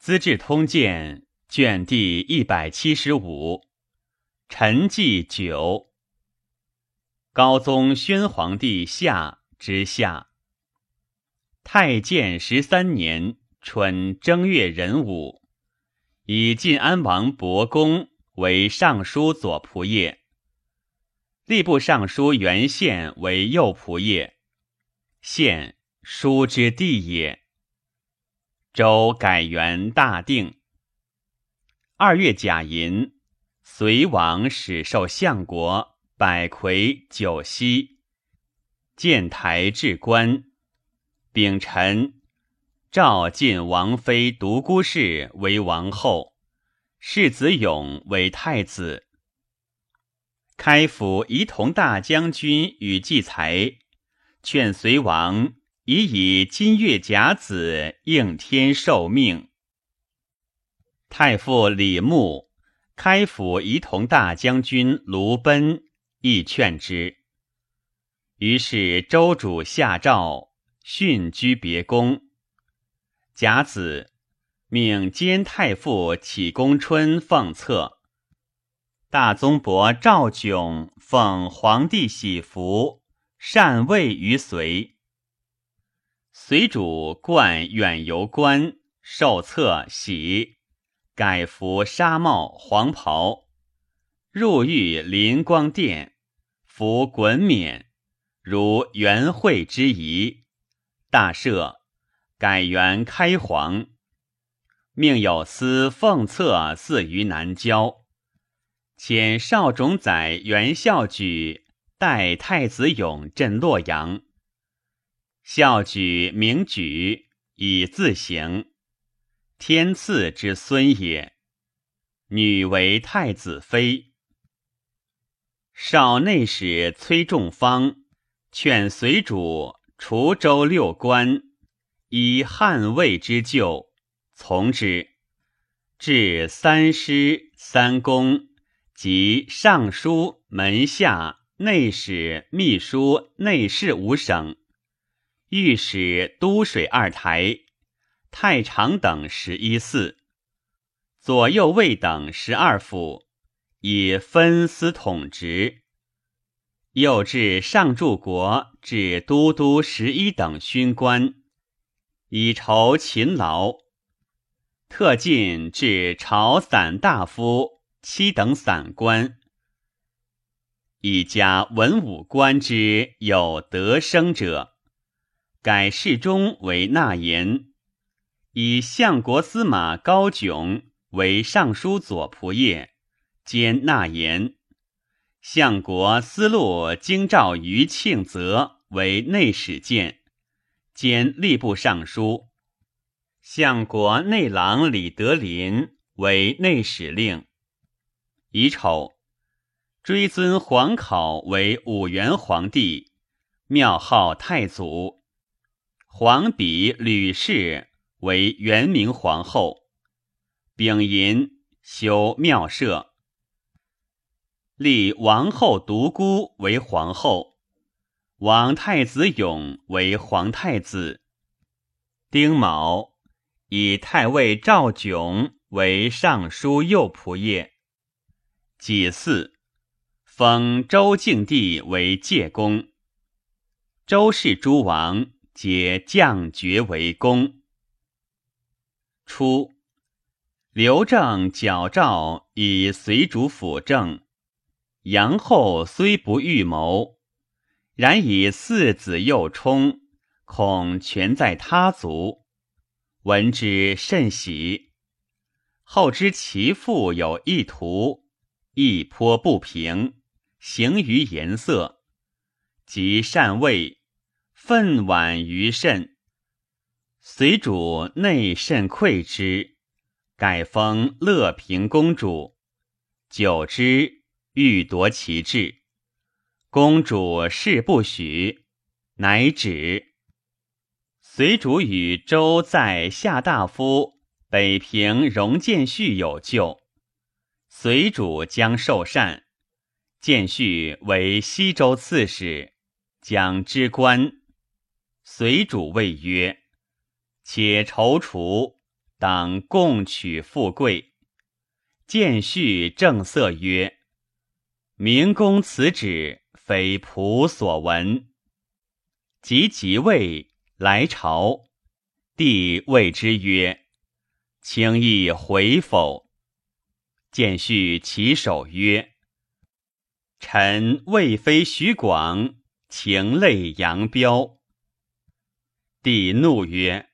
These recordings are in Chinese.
资治通鉴》卷第一百七十五，陈纪九，高宗宣皇帝下之下。太建十三年春正月壬午，以晋安王伯公为尚书左仆射，吏部尚书袁宪为右仆射。宪，书之弟也。周改元大定。二月甲寅，隋王始授相国、百魁、九锡，建台置官。丙辰，诏晋王妃独孤氏为王后，世子勇为太子。开府仪同大将军与季才，劝隋王。已以金月甲子应天受命。太傅李牧、开府仪同大将军卢奔亦劝之。于是周主下诏训居别宫。甲子，命兼太傅启公春奉册。大宗伯赵炯奉皇帝喜服，禅位于隋。随主冠远游官，受册喜，改服纱帽黄袍，入狱临光殿，服衮冕，如元会之仪。大赦，改元开皇，命有司奉册祀于南郊，遣少种宰元孝举代太子勇镇洛阳。孝举名举以自行，天赐之孙也。女为太子妃。少内史崔仲方劝随主除州六官，以汉魏之旧，从之。至三师、三公及尚书、门下、内史、秘书、内侍五省。御史都水二台，太常等十一寺，左右卫等十二府，以分司统职。又至上柱国，至都督十一等勋官，以酬勤劳。特进至朝散大夫七等散官，以加文武官之有德生者。改侍中为纳言，以相国司马高炯为尚书左仆射，兼纳言；相国司路京兆于庆泽为内史监，兼吏部尚书；相国内郎李德林为内史令。乙丑，追尊皇考为武元皇帝，庙号太祖。皇比吕氏为元明皇后，丙寅修庙社，立王后独孤为皇后，王太子勇为皇太子。丁卯，以太尉赵炯为尚书右仆射。己巳，封周敬帝为介公。周氏诸王。皆降爵为公。初，刘正矫诏以随主辅政。杨后虽不预谋，然以四子幼冲，恐权在他族。闻之甚喜。后知其父有意图，亦颇不平，行于颜色，即禅位。愤婉于甚，随主内甚愧之，改封乐平公主。久之，欲夺其志，公主誓不许，乃止。随主与周在下大夫北平荣建绪有旧，随主将受禅，建绪为西州刺史，将之官。随主谓曰：“且踌躇，当共取富贵。见序正色曰：“明公此旨，非仆所闻。”即即位来朝，帝谓之曰：“卿意回否？”见序起手曰：“臣未非徐广，情泪扬镳。”帝怒曰：“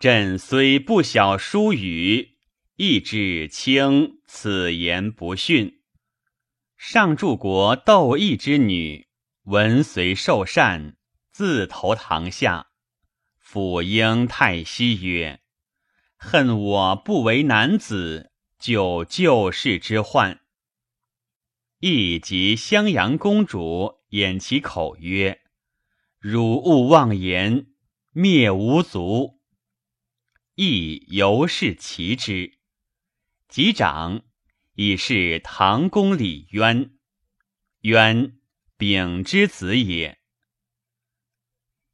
朕虽不晓书语。”亦知卿此言不逊。上柱国窦毅之女，闻随受禅，自投堂下。辅婴太息曰：“恨我不为男子，就旧世之患。”亦及襄阳公主掩其口曰：“汝勿妄言，灭吾族。”亦由是其之。及长，已是唐公李渊，渊丙之子也。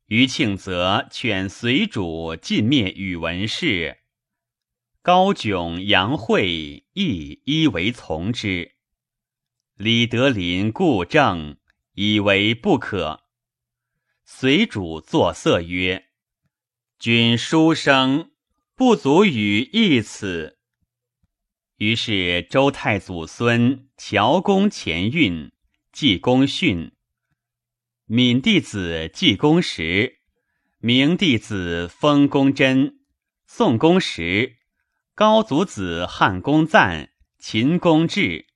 余庆则劝随主尽灭宇文氏，高炯、杨惠亦一为从之。李德林故正，以为不可。随主作色曰：“君书生不足与议此。”于是周太祖孙乔公前运，季公训，闵弟子季公时，明弟子封公真，宋公时，高祖子汉公赞，秦公志，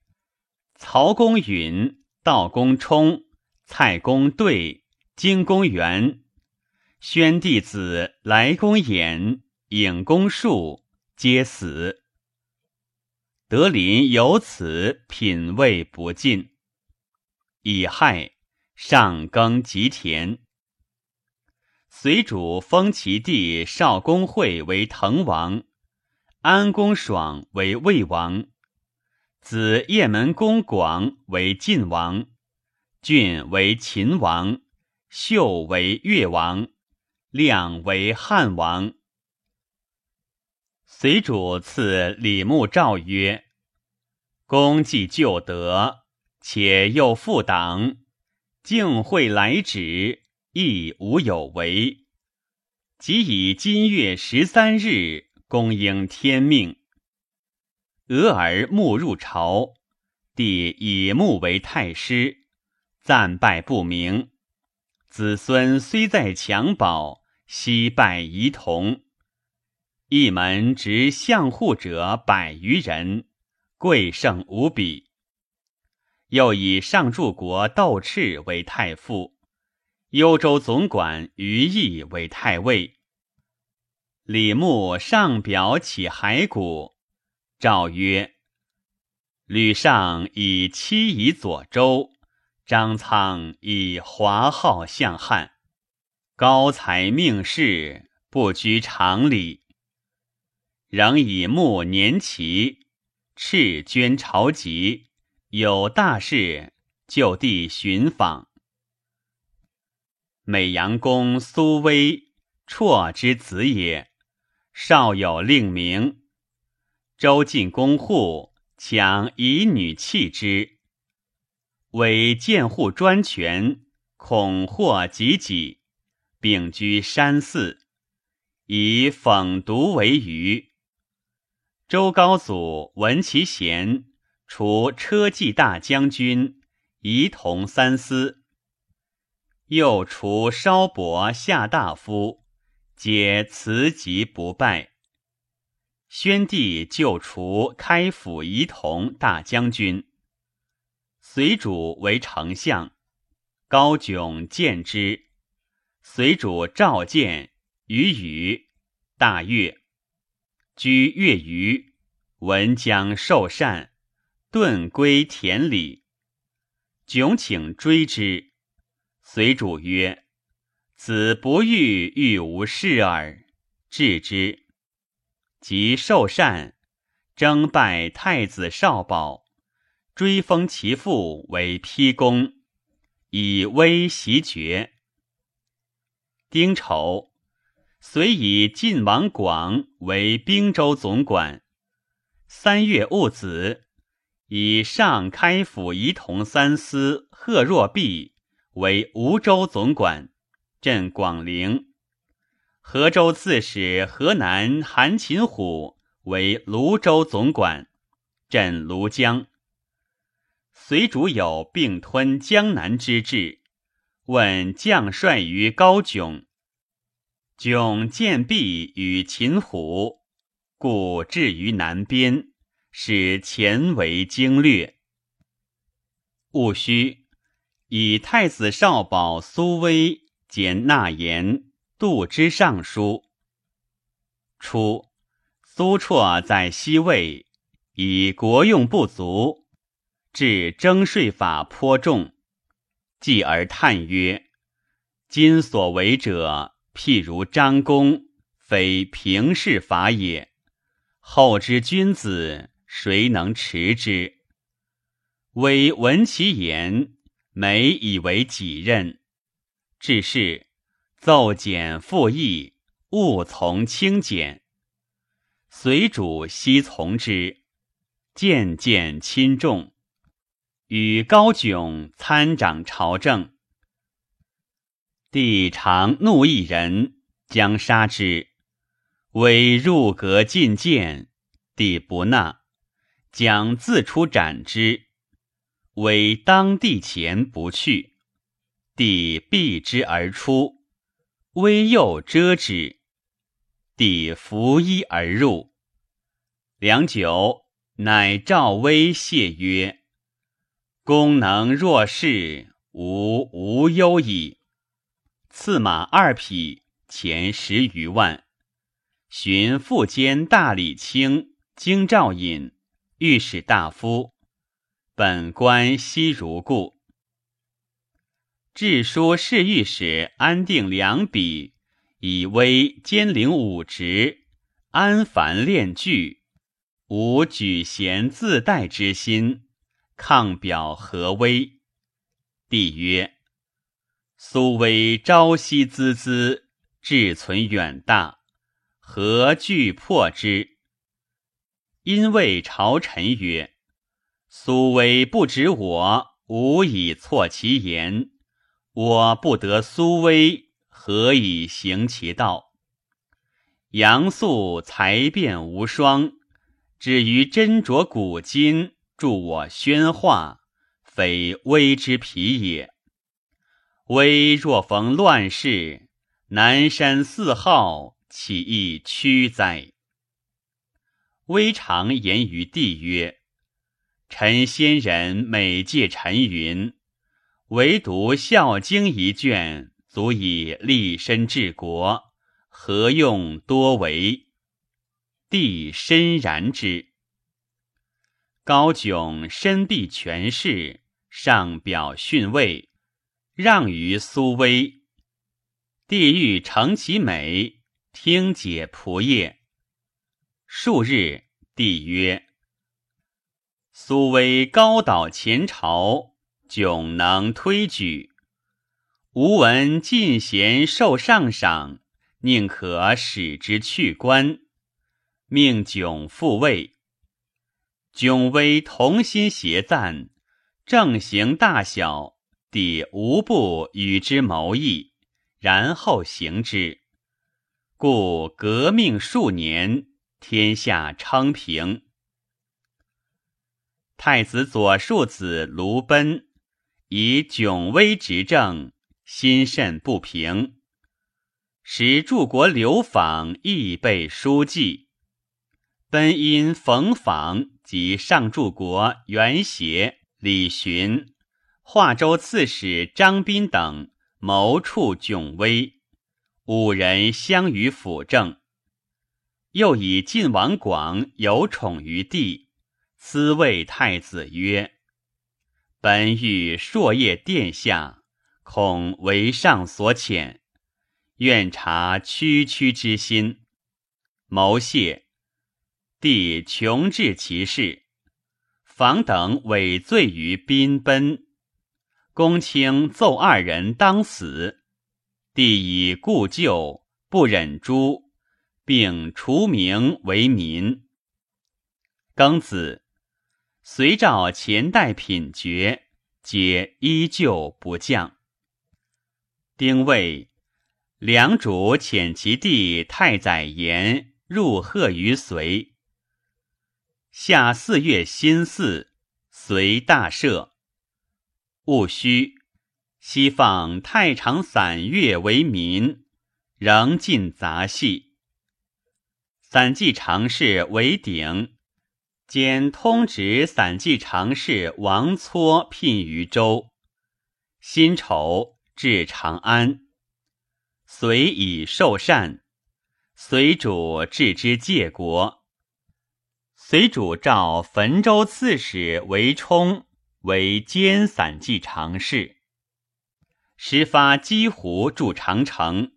曹公允，道公冲，蔡公对，荆公元，宣弟子来公衍，尹公树，皆死。德林由此品味不尽，乙亥，上耕吉田。随主封其弟少公会为滕王，安公爽为魏王，子雁门公广为晋王，郡为秦王，秀为越王，亮为汉王。随主赐李牧诏曰：“公既旧德，且又复党，敬会来旨，亦无有违。即以今月十三日，公应天命。俄而牧入朝，帝以牧为太师，赞拜不明。子孙虽在襁褓，悉拜仪同。”一门执相护者百余人，贵盛无比。又以上柱国窦赤为太傅，幽州总管于毅为太尉。李牧上表起骸骨，诏曰：“吕尚以妻夷左州，张苍以华号相汉，高才命世，不拘常理。”仍以穆年齐，赤捐朝籍，有大事就地寻访。美阳公苏威，绰之子也，少有令名。周晋公户强以女弃之，为监护专权，恐祸及己，并居山寺，以讽毒为娱。周高祖闻其贤，除车骑大将军，仪同三司；又除稍伯下大夫，皆辞疾不拜。宣帝就除开府仪同大将军，随主为丞相。高炯见之，随主召见于宇，大悦。居月余，闻将受禅，遁归田里。窘请追之，随主曰：“子不欲欲无事耳。”治之，即受禅，征拜太子少保，追封其父为丕公，以威袭爵。丁丑，遂以晋王广为兵州总管。三月戊子，以上开府仪同三司贺若弼为吴州总管，镇广陵。河州刺史河南韩擒虎为泸州总管，镇庐江。隋主有并吞江南之志，问将帅于高迥。迥见毕与秦虎，故至于南边，使前为经略。戊戌，以太子少保苏威兼纳言、度之尚书。初，苏绰在西魏，以国用不足。至征税法颇重，继而叹曰：“今所为者，譬如张公，非平事法也。后之君子，谁能持之？”微闻其言，每以为己任。至是，奏简复议，勿从轻简。随主悉从之，渐渐亲重。与高迥参掌朝政，帝常怒一人，将杀之。为入阁进谏，帝不纳，将自出斩之。为当地前不去，帝避之而出，威又遮之。帝拂衣而入，良久，乃召威谢曰。功能若是，吾无忧矣。赐马二匹，钱十余万。寻副监大理卿京兆尹、御史大夫。本官悉如故。致书侍御史安定两笔，以威兼领五职，安凡练具，无举贤自代之心。抗表何威？帝曰：“苏威朝夕孜孜，志存远大，何惧破之？”因谓朝臣曰：“苏威不止我，吾以错其言。我不得苏威，何以行其道？杨素才辩无双，止于斟酌古今。”助我宣化，非威之疲也。威若逢乱世，南山四号，岂易屈哉？微常言于帝曰：“臣先人每戒陈云，唯独《孝经》一卷，足以立身治国，何用多为？”帝深然之。高炯身避权势，上表训位，让于苏威。帝欲成其美，听解仆业。数日，帝曰：“苏威高蹈前朝，迥能推举。吾闻进贤受上赏，宁可使之去官，命迥复位。”迥威同心协赞，正行大小，帝无不与之谋议，然后行之。故革命数年，天下昌平。太子左庶子卢奔以迥威执政，心甚不平，使柱国流访，亦被书记。奔因逢访。及上柱国元协、李寻、华州刺史张斌等谋处迥危，五人相与辅政。又以晋王广有宠于帝，私谓太子曰：“本欲朔夜殿下，恐为上所遣，愿察区区之心，谋谢。”帝穷治其事，房等委罪于宾奔，公卿奏二人当死。帝以故旧不忍诛，并除名为民。庚子，隋诏前代品爵，皆依旧不降。丁未，梁主遣其弟太宰延入贺于隋。夏四月辛巳，隋大赦。戊戌，西放太常散乐为民，仍进杂戏。散记常侍为鼎，兼通直散记常侍王撮聘于州。辛丑。至长安，遂以受禅。随主置之介国。随主召汾州刺史韦冲为兼散骑常侍。时发击胡筑长城，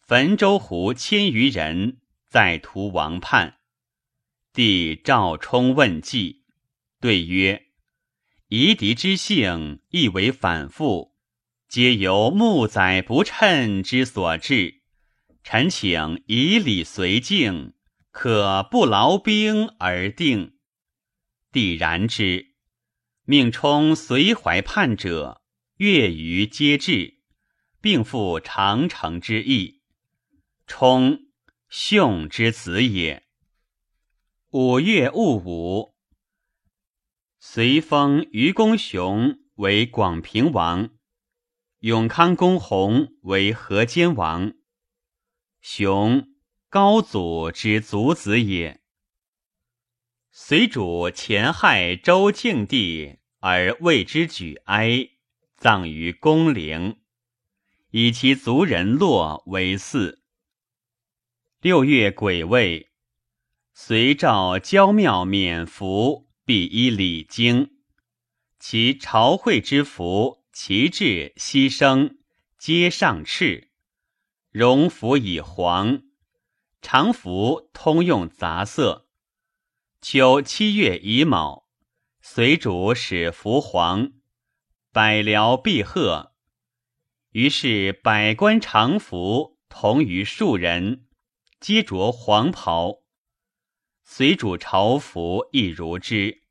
汾州胡千余人在屠王叛。帝召冲问计，对曰：“夷狄之性，亦为反复。”皆由木载不称之所致。臣请以礼随敬，可不劳兵而定。帝然之，命充随怀叛者，月余皆至，并复长城之意。冲，兄之子也。五月戊午，随封于公雄为广平王。永康公弘为河间王，雄高祖之族子也。隋主前害周庆帝而为之举哀，葬于宫陵，以其族人落为祀。六月癸未，隋诏郊庙免服，必依礼经，其朝会之服。旗帜牺牲，皆上赤，荣服以黄，常服通用杂色。秋七月乙卯，随主使服黄，百僚必贺。于是百官常服同于庶人，皆着黄袍。随主朝服亦如之，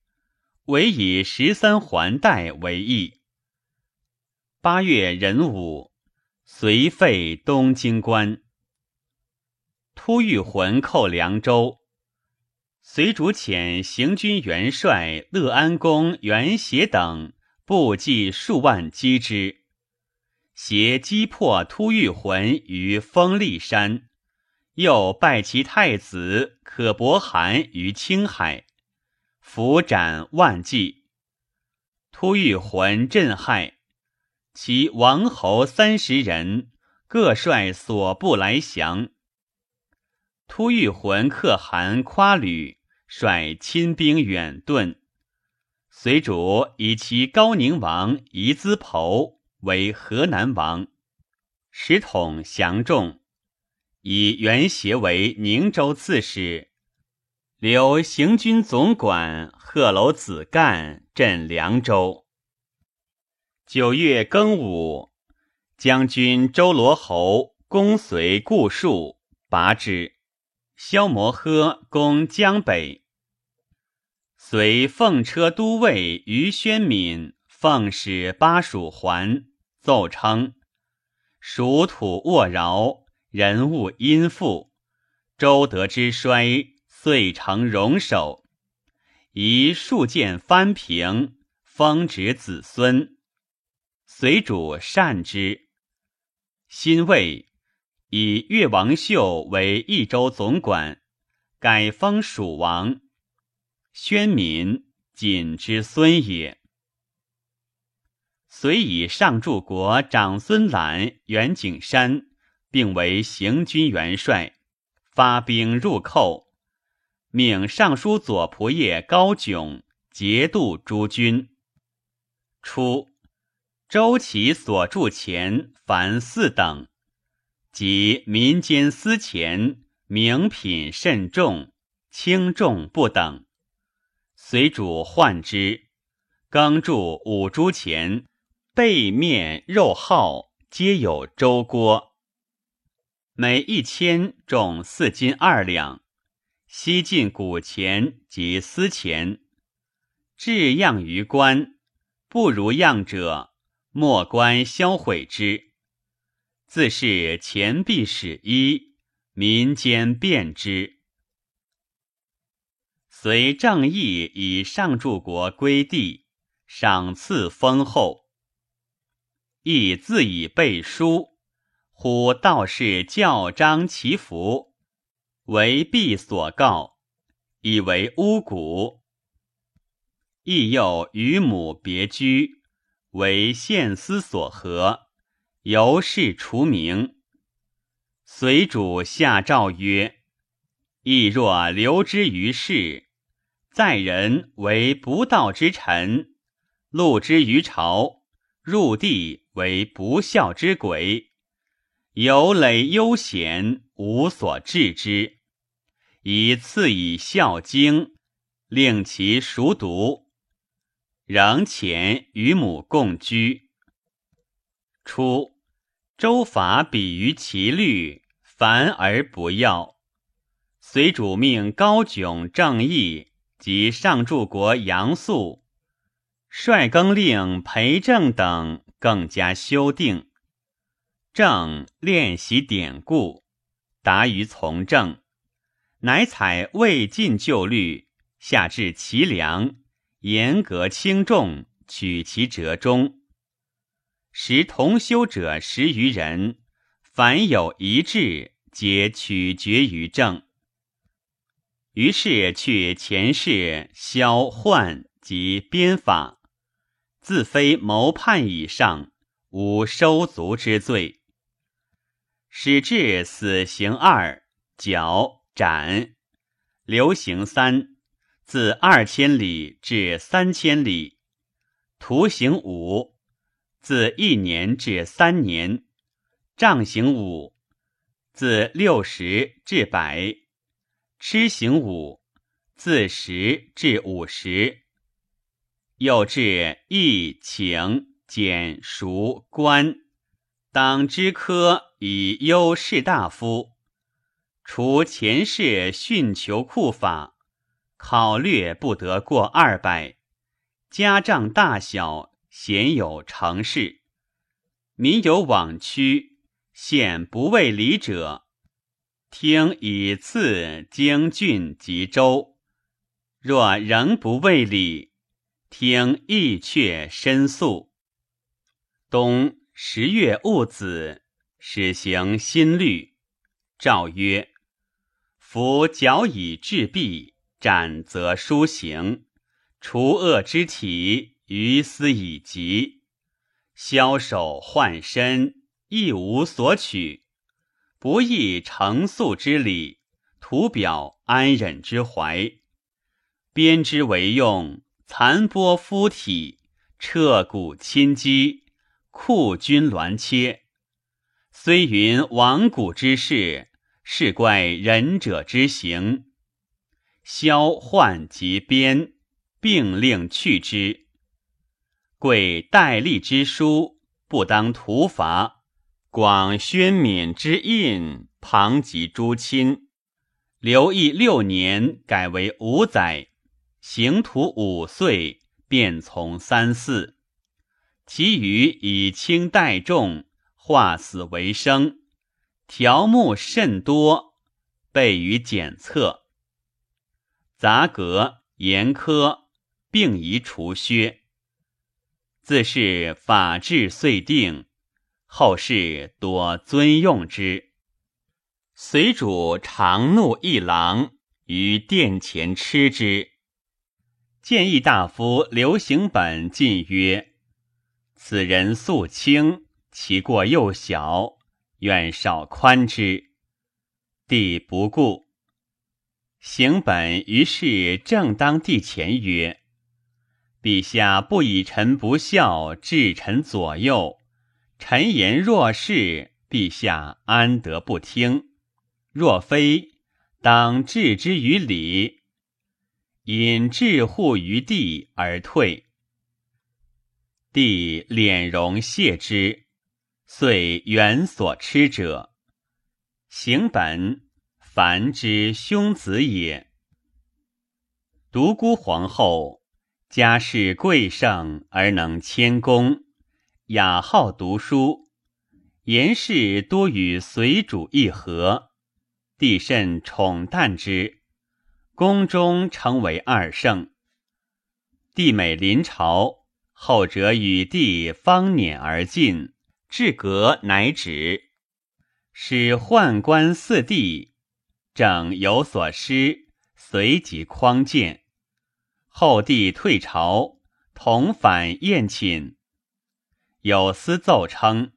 唯以十三环带为异。八月壬午，随废东京官。突遇魂寇凉州，随主遣行军元帅乐安公元协等部骑数万击之，协击破突遇魂于丰利山，又拜其太子可伯汗于青海，伏斩万计。突遇魂震骇。其王侯三十人，各率所部来降。突遇浑可汗夸吕率亲兵远遁，随主以其高宁王夷兹侯为河南王，使统降众，以元协为宁州刺史，留行军总管贺楼子干镇凉州。九月庚午，将军周罗侯攻随固戍，拔之。萧摩诃攻江北，随奉车都尉于宣敏奉使巴蜀还，奏称。蜀土沃饶，人物殷富，周德之衰，遂成戎首，宜数建藩平，封植子孙。随主善之，辛未以越王秀为益州总管，改封蜀王。宣敏谨之孙也。遂以上柱国长孙览、袁景山并为行军元帅，发兵入寇，命尚书左仆射高炯节度诸军。初。周齐所铸钱凡四等，即民间私钱名品甚重，轻重不等。随主换之，更铸五铢钱，背面肉号皆有周郭。每一千重四斤二两，西晋古钱及私钱。置样于官，不如样者，莫官销毁之。自是钱币始一，民间便之。随正义以上柱国归地，赏赐丰厚。亦自以背书。呼道士教章祈福，为必所告，以为巫蛊。亦又与母别居，为献司所合，由是除名。随主下诏曰：“亦若留之于世，在人为不道之臣；禄之于朝，入地为不孝之鬼。”有累悠闲，无所治之，以赐以《孝经》，令其熟读。仍前与母共居。初，周法比于其律，繁而不要。随主命高炯正义及上柱国杨素、率更令裴正等更加修订。正练习典故，达于从政，乃采魏晋旧律，下至齐梁，严格轻重，取其折中。时同修者十余人，凡有一致，皆取决于政。于是去前世萧宦及编法，自非谋叛以上，无收足之罪。始至死刑二，绞斩，流刑三，自二千里至三千里；徒刑五，自一年至三年；杖刑五，自六十至百；笞刑五，自十至五十。又至义、请、减、赎、官。当知科以优士大夫，除前世训求库法，考略不得过二百。家账大小，鲜有成事。民有往屈，县不为礼者，听以次京郡及州。若仍不为礼，听意却申诉。冬。十月戊子，始行新律。诏曰：夫矫以治弊，斩则书行，除恶之体，于斯以及。枭首换身，亦无所取。不亦成素之礼，图表安忍之怀。编之为用，残剥肤体，彻骨侵肌。库君鸾切，虽云亡古之事，是怪仁者之行。萧患及边，并令去之。贵戴笠之书，不当徒罚；广宣冕之印，旁及诸亲。刘义六年，改为五载，行徒五岁，便从三四。其余以轻代重，化死为生，条目甚多，备于检测。杂格严苛，并宜除削。自是法制遂定，后世多尊用之。随主常怒一郎于殿前吃之。谏议大夫刘行本进曰。此人素轻，其过又小，愿少宽之。帝不顾。行本于是正当帝前曰：“陛下不以臣不孝治臣左右，臣言若是，陛下安得不听？若非，当置之于礼，引治护于地而退。”帝敛容谢之，遂原所吃者。行本，凡之兄子也。独孤皇后家世贵盛而能谦恭，雅好读书，言事多与随主议和，帝甚宠淡之，宫中称为二圣。帝每临朝，后者与帝方辇而进，至阁乃止，使宦官四帝正有所失，随即匡谏。后帝退朝，同返宴寝。有司奏称：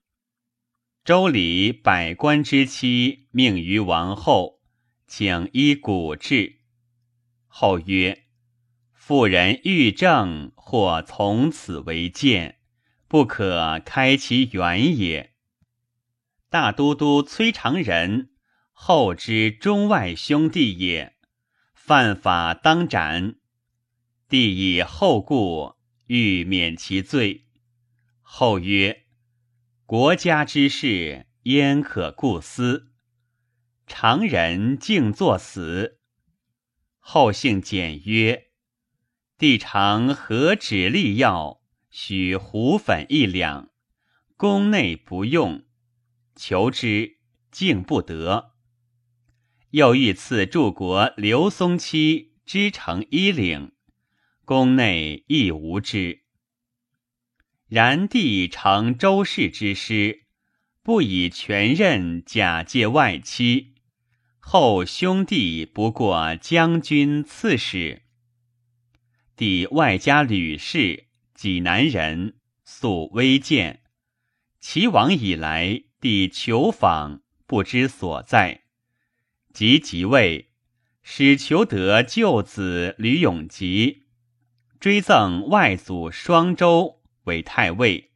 周礼百官之妻命于王后，请依古制。后曰。妇人欲正，或从此为鉴，不可开其源也。大都督崔长仁后之中外兄弟也，犯法当斩。帝以后故，欲免其罪。后曰：“国家之事，焉可顾私？常人竟作死。”后姓简曰。帝常何止利药，许胡粉一两，宫内不用，求之竟不得。又欲赐柱国刘松妻织成衣领，宫内亦无之。然帝承周氏之师，不以全任假借外戚，后兄弟不过将军刺史。帝外加吕氏，济南人，素微贱。齐王以来，帝求访，不知所在。即即位，使求得舅子吕永吉，追赠外祖双周为太尉，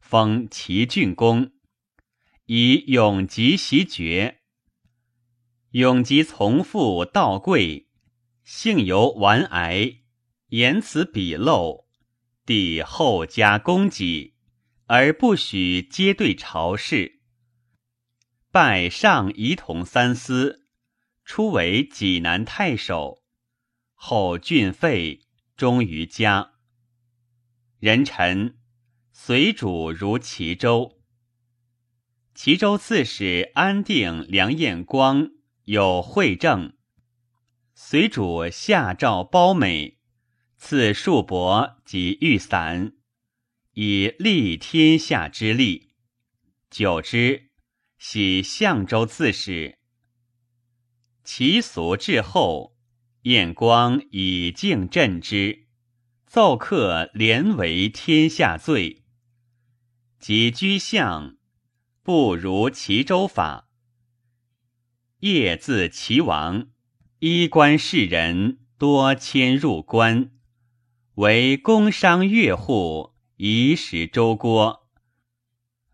封齐郡公，以永吉袭爵。永吉从父道贵，性尤顽癌。言辞鄙陋，帝后加供给，而不许皆对朝事。拜上仪同三司，初为济南太守，后郡废，忠于家。人臣随主如齐州。齐州刺史安定梁彦光有惠政，随主下诏褒美。赐束帛及玉伞，以立天下之利。久之，喜相州刺史。其俗至后，晏光以敬镇之，奏客连为天下罪。及居相，不如齐州法。夜自齐王，衣冠士人多迁入关。为工商乐户，以使周郭。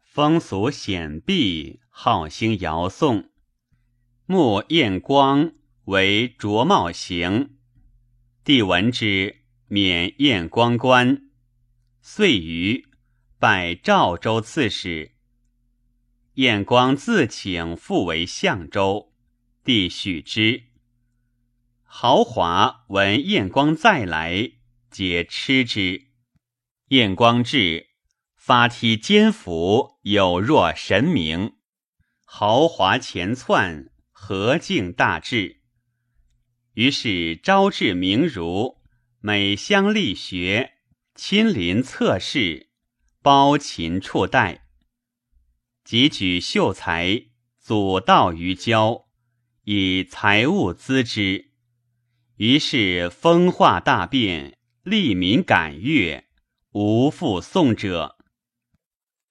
风俗显蔽，好兴谣颂。慕晏光为卓茂行，帝闻之，免彦光官。遂于拜赵州刺史。彦光自请复为相州，帝许之。豪华闻彦光再来。皆吃之。彦光至，发梯肩服，有若神明。豪华前窜，何敬大志。于是招致名儒，每乡力学，亲临测试，包秦处待。即举秀才，祖道于郊，以财物资之。于是风化大变。利民感悦，无复送者。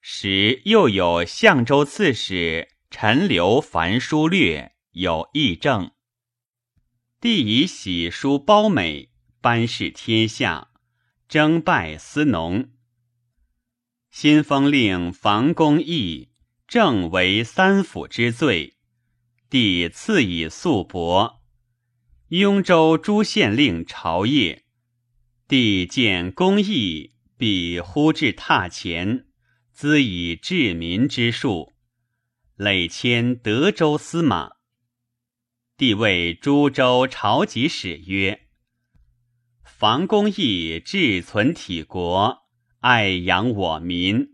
时又有相州刺史陈留樊书略有议政，帝以喜书褒美，颁示天下，征拜司农。新封令房公义正为三府之罪，帝赐以素帛。雍州诸县令朝谒。帝见公义，必呼至榻前，咨以治民之术。累迁德州司马。帝谓诸州朝集使曰：“房公义志存体国，爱养我民，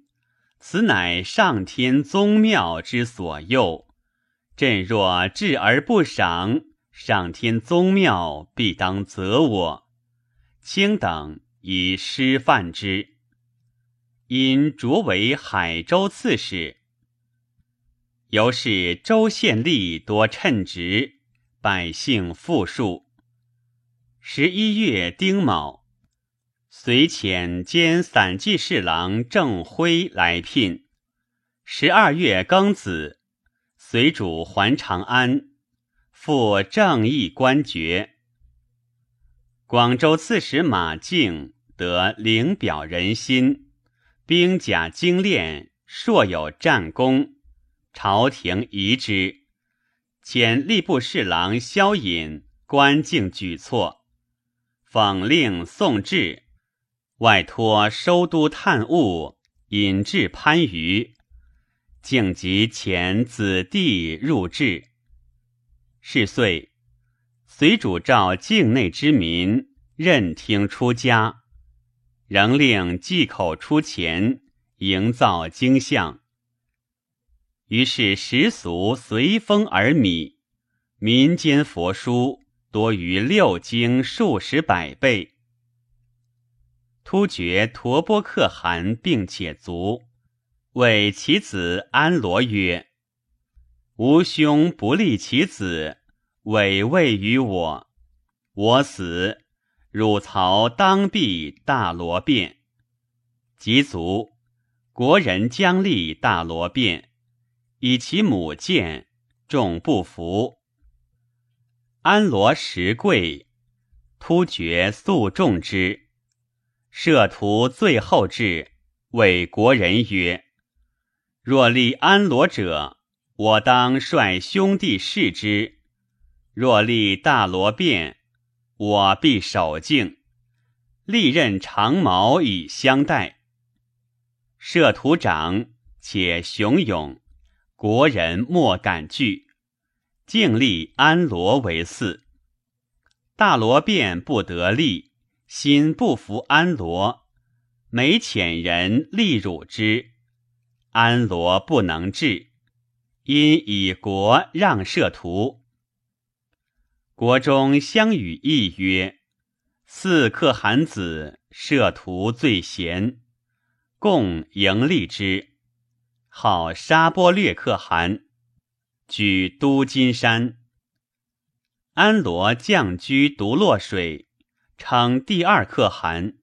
此乃上天宗庙之所佑。朕若治而不赏，上天宗庙必当责我。卿等以师范之。因擢为海州刺史，由是州县吏多称职，百姓富庶。十一月丁卯，随遣兼散骑侍郎郑辉来聘。十二月庚子。随主还长安，复正义官爵。广州刺史马敬得领表人心，兵甲精练，硕有战功，朝廷疑之。遣吏部侍郎萧隐观境举措，讽令宋志，外托收都探务，引至番禺。竟即遣子弟入质。是岁，随主召境内之民任听出家，仍令祭口出钱，营造经像。于是时俗随风而靡，民间佛书多于六经数十百倍。突厥陀波可汗并且卒。谓其子安罗曰：“吾兄不立其子，委位于我。我死，汝曹当避大罗变。即卒，国人将立大罗变，以其母见，众不服。安罗石贵，突厥素重之。摄图最后至，谓国人曰。”若立安罗者，我当率兄弟视之；若立大罗变，我必守敬，利刃长矛以相待。摄图长且雄勇，国人莫敢惧，敬立安罗为嗣。大罗变不得立，心不服安罗，每遣人力辱之。安罗不能治，因以国让摄图。国中相与议曰：“四可汗子摄图最贤，共迎立之。号沙波略可汗，居都金山。安罗降居独洛水，称第二可汗。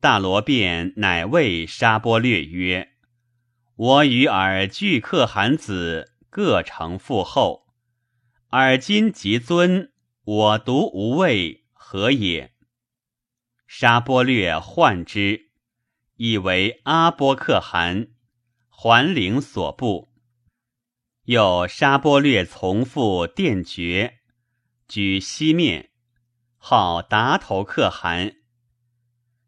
大罗便乃谓沙波略曰。”我与尔俱可汗子，各成父后。尔今即尊，我独无位，何也？沙波略患之，以为阿波可汗，还领所部。又沙波略从父殿爵，居西面，号达头可汗。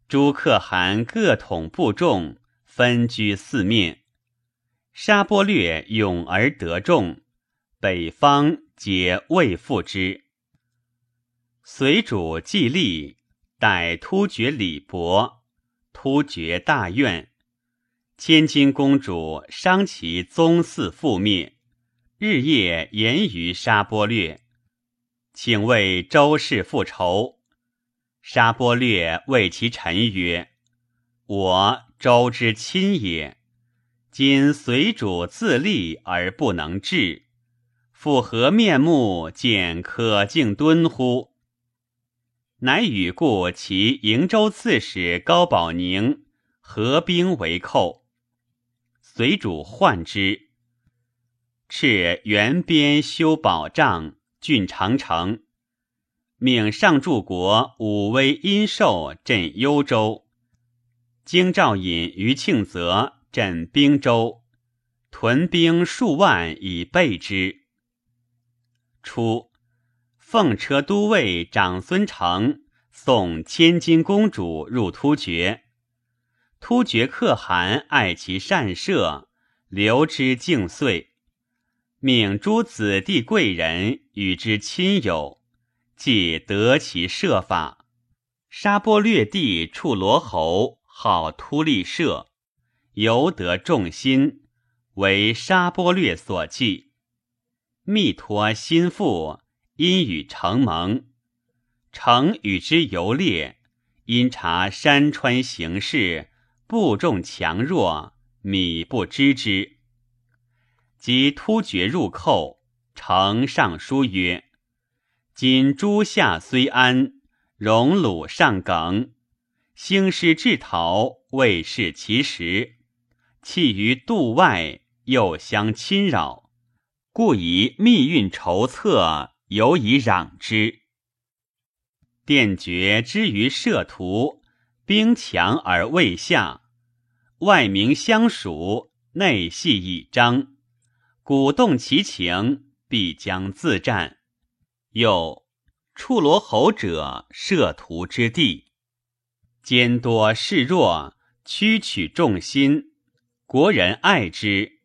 诸可汗各统部众，分居四面。沙波略勇而得众，北方皆畏附之。随主既立，待突厥李伯，突厥大愿。千金公主伤其宗嗣覆灭，日夜言于沙波略，请为周氏复仇。沙波略谓其臣曰：“我周之亲也。”今随主自立而不能治，复何面目见可敬敦乎？乃与故其瀛州刺史高保宁合兵为寇，随主患之，敕原边修保障，郡长城，命上柱国武威殷寿镇幽州，京兆尹于庆泽。镇兵州，屯兵数万以备之。初，奉车都尉长孙成送千金公主入突厥，突厥可汗爱其善射，留之敬岁，命诸子弟贵人与之亲友，既得其射法。沙钵略地处罗侯号突利射，由得众心，为沙钵略所记。密托心腹，因与承盟，承与之游猎，因察山川形势，部众强弱，米不知之。即突厥入寇，呈上书曰：“今诸夏虽安，荣鲁尚耿，兴师制陶，未是其时。弃于度外，又相侵扰，故以密运筹策，犹以攘之。殿爵之于摄图，兵强而未下，外明相属，内系以张。”鼓动其情，必将自战。又处罗侯者，摄图之地，兼多势弱，屈取众心，国人爱之，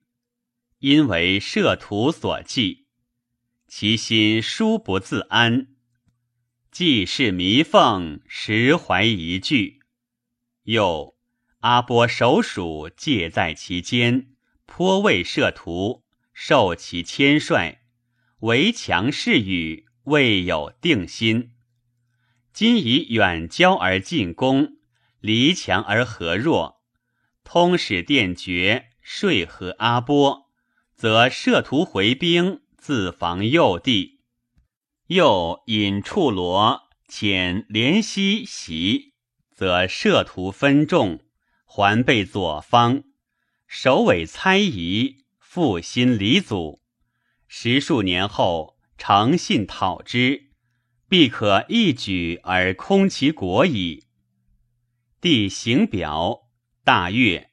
因为摄图所忌，其心殊不自安。既是弥缝，实怀疑惧。又阿波首属借在其间，颇为设图。受其谦率，为强势语，未有定心。今以远交而进攻，离强而和弱，通使殿绝，说和阿波，则设图回兵，自防右地。又引处罗遣连西袭，则摄图分众，环备左方，首尾猜疑。复心离祖，十数年后诚信讨之，必可一举而空其国矣。地行表大悦，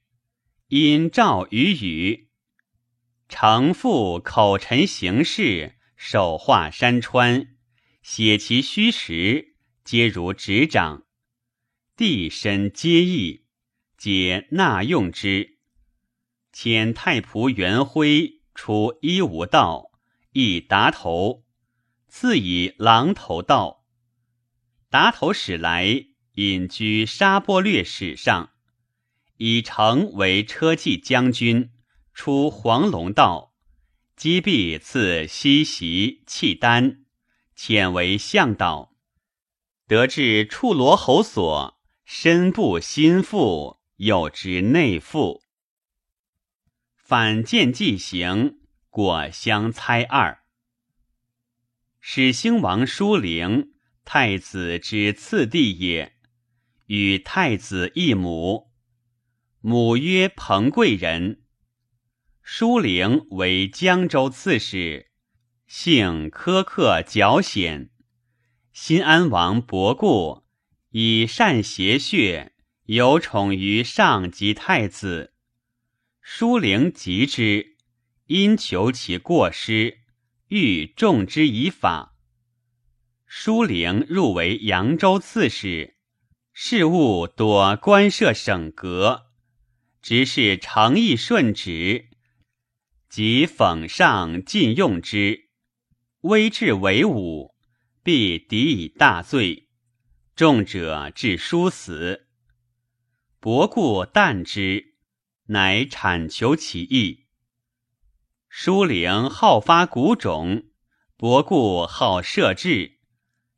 因诏与语，承父口陈形势，手画山川，写其虚实，皆如执掌。地身皆异，皆纳用之。遣太仆元辉出一无道，亦达头，赐以狼头道。达头使来，隐居沙波略史上，以城为车骑将军，出黄龙道，击毙赐西袭契丹，遣为向导。得至处罗侯所，身不心腹，有之内腹。反见既行，果相猜二。始兴王叔陵，太子之次弟也，与太子异母，母曰彭贵人。叔陵为江州刺史，性苛刻矫险。新安王伯固以善邪血，有宠于上及太子。叔陵及之，因求其过失，欲重之以法。叔陵入为扬州刺史，事务多官设省阁，直是诚意顺直，即讽上尽用之。威至为武，必敌以大罪，重者致殊死。伯固惮之。乃产求其意。舒陵好发古种，博固好射志，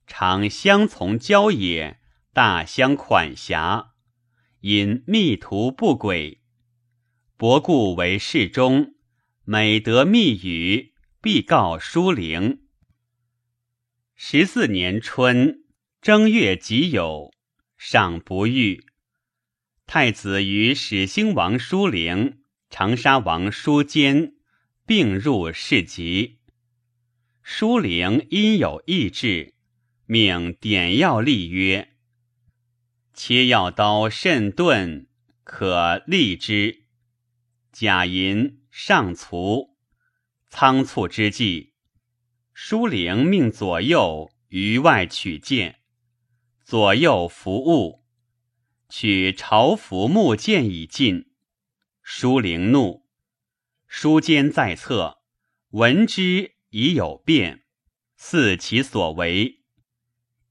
常相从郊野，大相款辖。因密图不轨，博固为侍中，每得密语，必告舒陵。十四年春正月己酉，上不遇。太子与始兴王叔陵、长沙王叔坚并入市集。叔陵因有异志，命点药立曰：“切药刀甚钝，可立之。”假银上卒，仓促之际，叔陵命左右于外取剑，左右服务。取朝服木剑以进，舒灵怒，书坚在侧，闻之已有变，似其所为。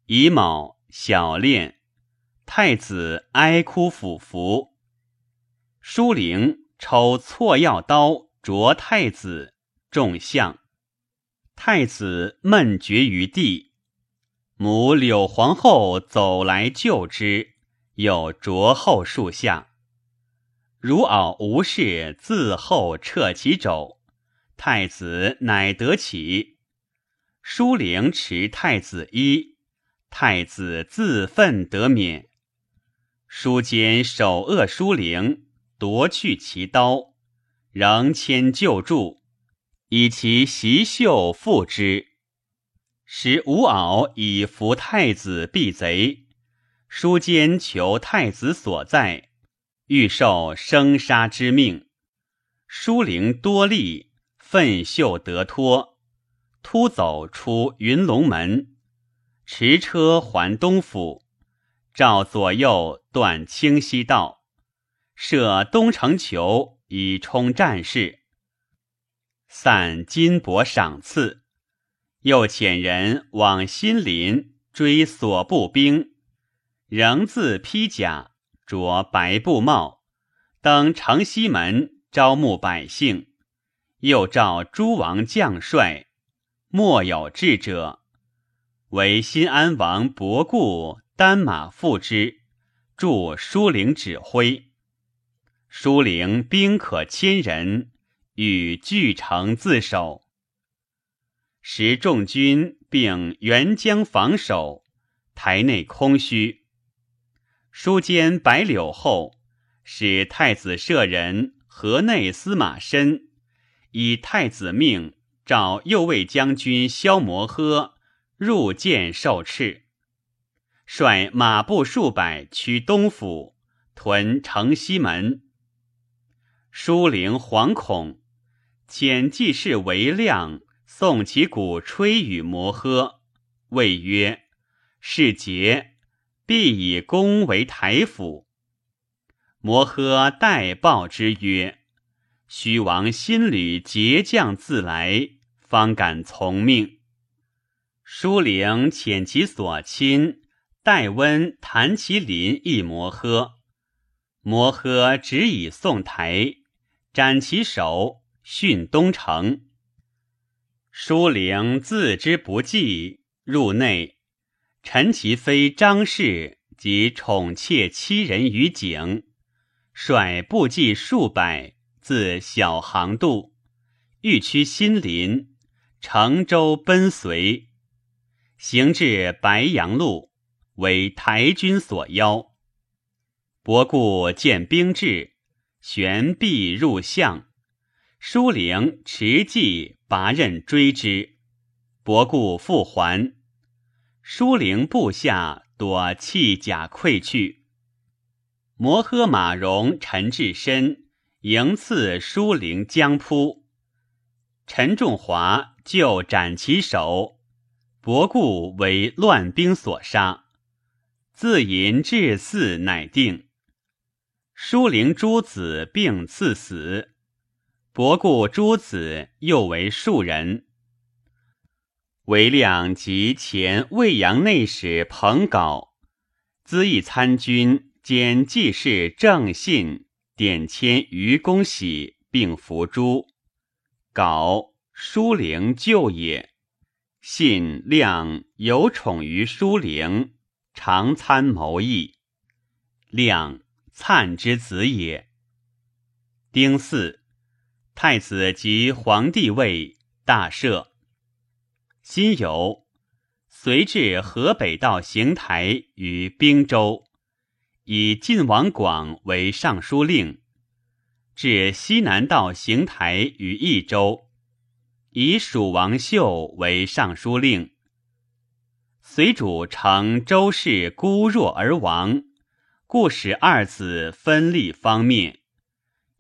乙卯，小练。太子哀哭俯伏。书灵抽错药刀着太子，众相。太子闷绝于地。母柳皇后走来救之，又着后树下。如敖无事，自后撤其肘。太子乃得起。书灵持太子衣，太子自奋得免。书坚手扼书灵，夺去其刀，仍迁救助，以其袭袖复之。使吴敖以扶太子避贼，书坚求太子所在，欲受生杀之命。书灵多力，奋袖得脱，突走出云龙门，持车还东府。召左右断清溪道，设东城囚以充战事。散金帛赏赐，又遣人往新林追所部兵，仍自披甲，着白布帽，登城西门招募百姓。又召诸王将帅，莫有智者，为新安王伯固。单马复之，助舒陵指挥。舒陵兵可千人，与据城自守。时众军并援江防守，台内空虚。书监白柳后，使太子舍人河内司马申，以太子命召右卫将军萧摩诃入见受敕。率马步数百驱东府，屯城西门。书灵惶恐，遣记事为亮送其鼓吹与摩诃，谓曰：“是节，必以功为台府。”摩诃代报之曰：“虚王新旅节将自来，方敢从命。”书灵遣其所亲。戴温弹其林一摩诃，摩诃只以宋台，斩其首，殉东城。书灵自知不济，入内，陈其妃张氏及宠妾七人于井，率部骑数百，自小航渡，欲驱新林，乘舟奔随，行至白杨路。为台军所邀，伯固见兵至，悬臂入相。舒灵持骑拔刃追之，伯固复还。舒灵部下躲弃甲溃去。摩诃马戎陈至深迎刺舒灵将扑，陈仲华就斩其首，伯固为乱兵所杀。自淫至嗣，乃定。舒灵诸子并赐死，博故诸子又为庶人。韦亮及前魏阳内史彭皋，资议参军兼记事正信，典签于公喜，并服诛。皋，舒灵舅也。信亮有宠于舒灵。常参谋议，亮粲之子也。丁巳，太子即皇帝位，大赦。辛酉，随至河北道邢台于滨州，以晋王广为尚书令；至西南道邢台于益州，以蜀王秀为尚书令。随主乘周氏孤弱而亡，故使二子分立方面。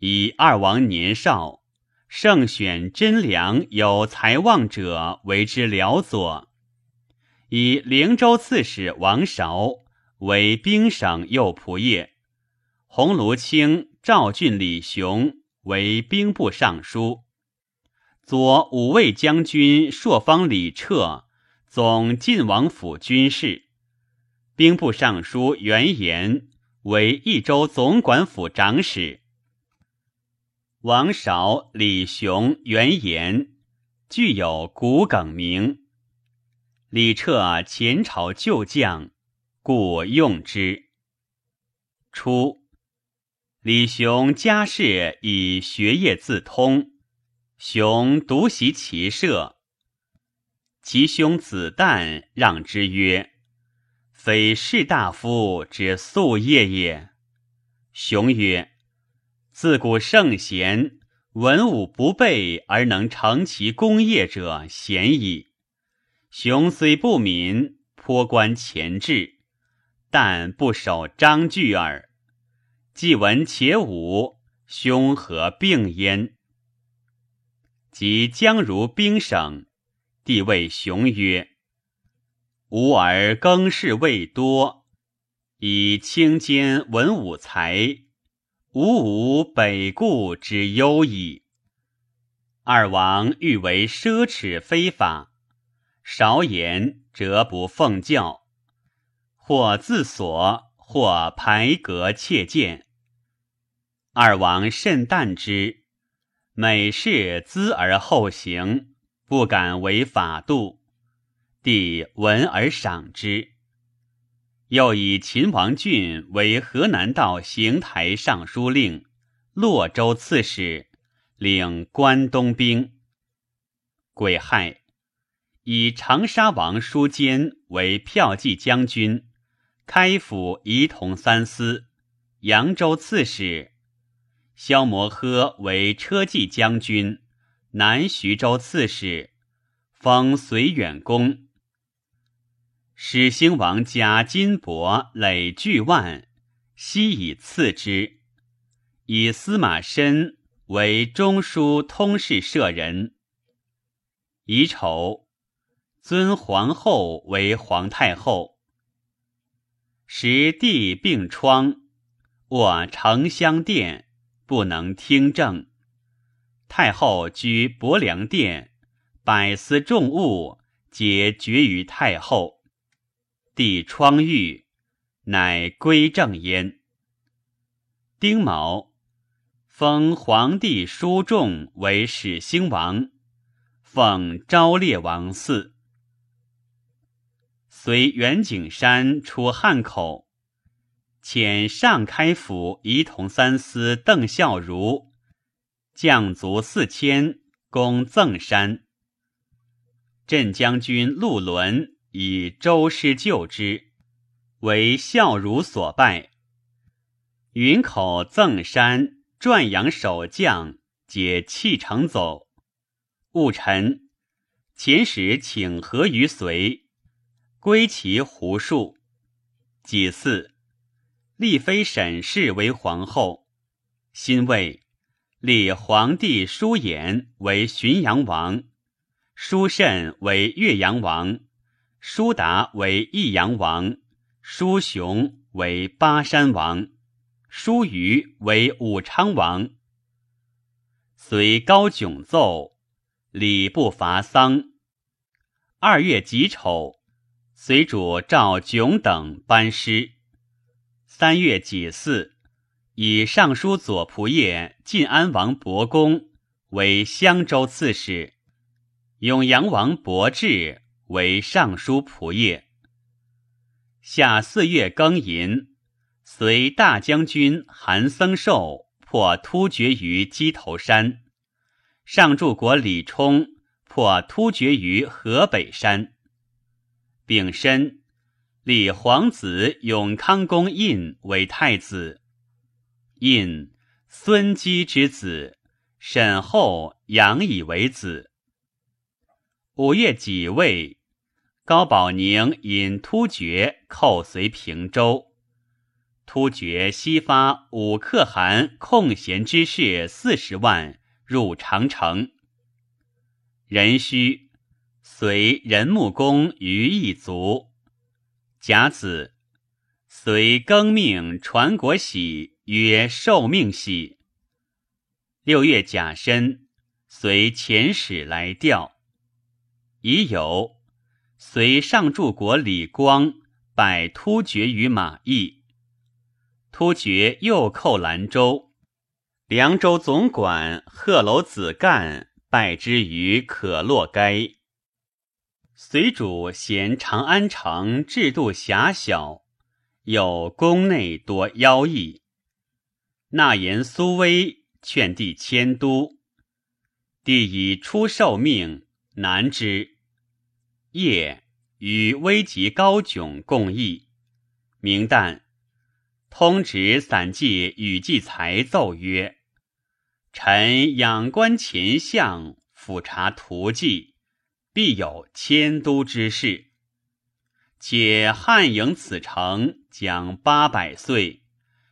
以二王年少，胜选真良有才望者为之辽佐。以灵州刺史王韶为兵省右仆射，鸿胪卿赵俊李雄为兵部尚书。左五卫将军朔方李彻，总晋王府军事，兵部尚书袁延为益州总管府长史。王韶、李雄、袁岩具有古梗名。李彻前朝旧将，故用之。初，李雄家世以学业自通。雄独习骑射，其兄子旦让之曰：“非士大夫之夙业也。”雄曰：“自古圣贤，文武不备而能成其功业者鲜矣。雄虽不敏，颇观前志，但不守章句耳。既闻且武，兄何病焉？”及将如兵省，帝谓雄曰：“吾儿更事未多，以清兼文武才，吾无北顾之忧矣。二王欲为奢侈非法，少言则不奉教，或自所，或排革切见。二王甚惮之。”每事咨而后行，不敢违法度。帝闻而赏之。又以秦王俊为河南道行台尚书令、洛州刺史，领关东兵。癸亥，以长沙王叔坚为骠骑将军、开府仪同三司、扬州刺史。萧摩诃为车骑将军，南徐州刺史，封绥远公。始兴王家金帛累巨万，悉以赐之。以司马申为中书通事舍人。乙丑，尊皇后为皇太后。时帝病疮，卧承香殿。不能听政，太后居伯良殿，百司重物皆决于太后。帝疮愈，乃归正焉。丁卯，封皇帝叔仲为始兴王，奉昭烈王嗣。随袁景山出汉口。遣上开府仪同三司邓孝孺将卒四千攻赠山。镇将军陆伦以周师救之，为孝孺所败。云口赠山转阳守将皆弃城走。戊辰，秦使请和于隋，归其胡数。己巳。立妃沈氏为皇后，辛未，立皇帝叔衍为浔阳王，叔慎为岳阳王，叔达为益阳王，叔雄为巴山王，叔虞为武昌王。随高迥奏，礼不伐丧。二月己丑，随主赵炯等班师。三月己巳，以尚书左仆射晋安王伯公为襄州刺史，永阳王伯志为尚书仆射。夏四月庚寅，随大将军韩僧寿破突厥于鸡头山，上柱国李冲破突厥于河北山。丙申。立皇子永康公胤为太子，胤孙姬之子，沈后养以为子。五月己未，高保宁引突厥寇随平州，突厥西发五可汗空闲之士四十万入长城。壬戌，随仁穆公于一族。甲子，随更命传国玺，曰受命玺。六月甲申，随遣使来调。已有随上柱国李光拜突厥于马邑，突厥又寇兰州，凉州总管贺楼子干拜之于可洛该。随主嫌长安城制度狭小，有宫内多妖异。纳言苏威劝帝迁都，帝以出受命难之。夜与危急高迥共议。明旦，通直散记与季才奏曰：“臣仰观前相，俯察图迹。”必有迁都之事。且汉营此城将八百岁，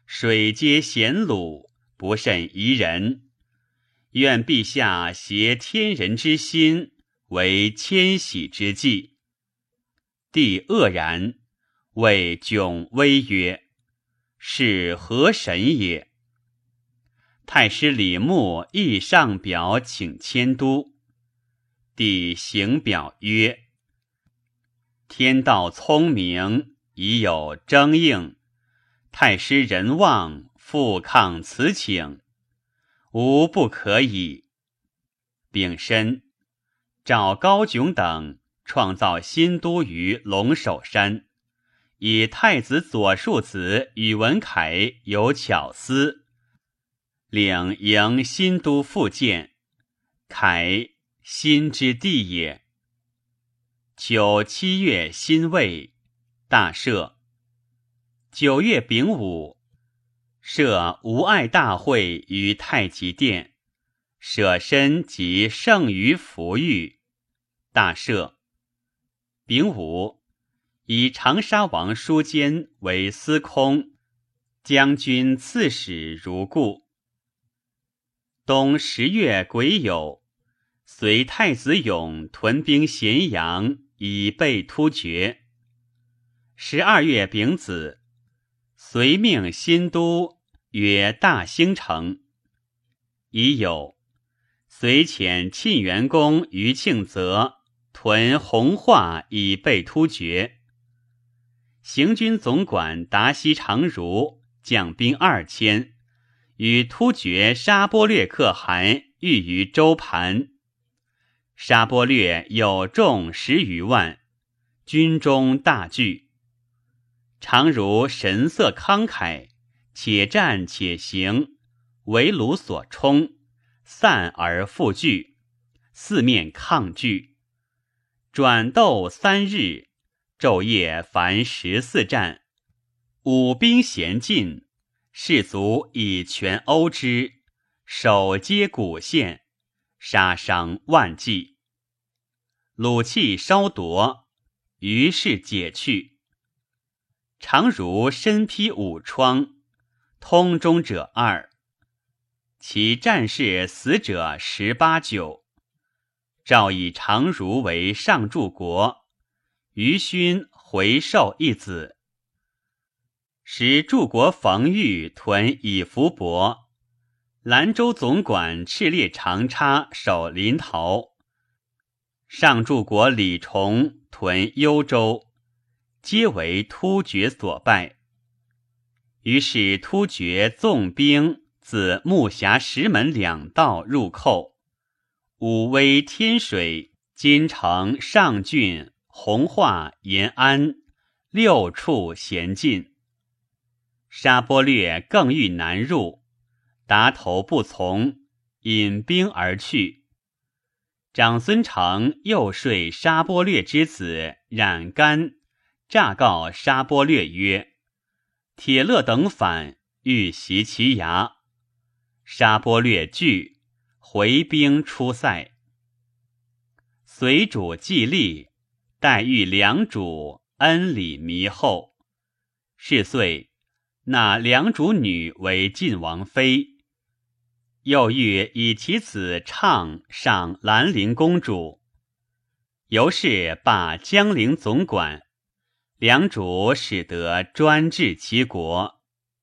水皆咸鲁，不甚宜人。愿陛下携天人之心，为迁徙之计。帝愕然，谓迥威曰：“是何神也？”太师李牧亦上表请迁都。帝行表曰：“天道聪明，已有征应。太师人望，复抗此请，无不可以。丙申，赵高炯等创造新都于龙首山，以太子左庶子宇文恺有巧思，领迎新都复建。恺。”新之地也。九七月辛未，大赦。九月丙午，设无碍大会于太极殿，舍身及圣于福玉，大赦。丙午，以长沙王舒坚为司空，将军刺史如故。冬十月癸酉。随太子勇屯兵咸阳，以备突厥。十二月丙子，随命新都曰大兴城。已有随遣沁元公于庆泽屯红化，以备突厥。行军总管达西长如将兵二千，与突厥沙波略可汗遇于周盘。沙波略有众十余万，军中大惧。常如神色慷慨，且战且行，为虏所冲，散而复聚，四面抗拒。转斗三日，昼夜凡十四战，五兵咸尽，士卒以全殴之，手皆骨陷。杀伤万计，鲁气稍夺，于是解去。常如身披五疮，通中者二，其战士死者十八九。诏以常如为上柱国，于勋回授一子。使柱国冯玉屯以伏伯。兰州总管赤烈长叉守临洮，上柱国李崇屯幽州，皆为突厥所败。于是突厥纵兵自木峡石门两道入寇，武威、天水、金城、上郡、弘化、延安六处咸尽。沙波略更欲南入。达头不从，引兵而去。长孙成又说沙波略之子冉干，诈告沙波略曰：“铁勒等反，欲袭其牙。”沙波略惧，回兵出塞。随主既立，待遇良主恩礼弥厚。是岁，纳良主女为晋王妃。又欲以其子畅上兰陵公主，由是罢江陵总管，良主使得专治其国。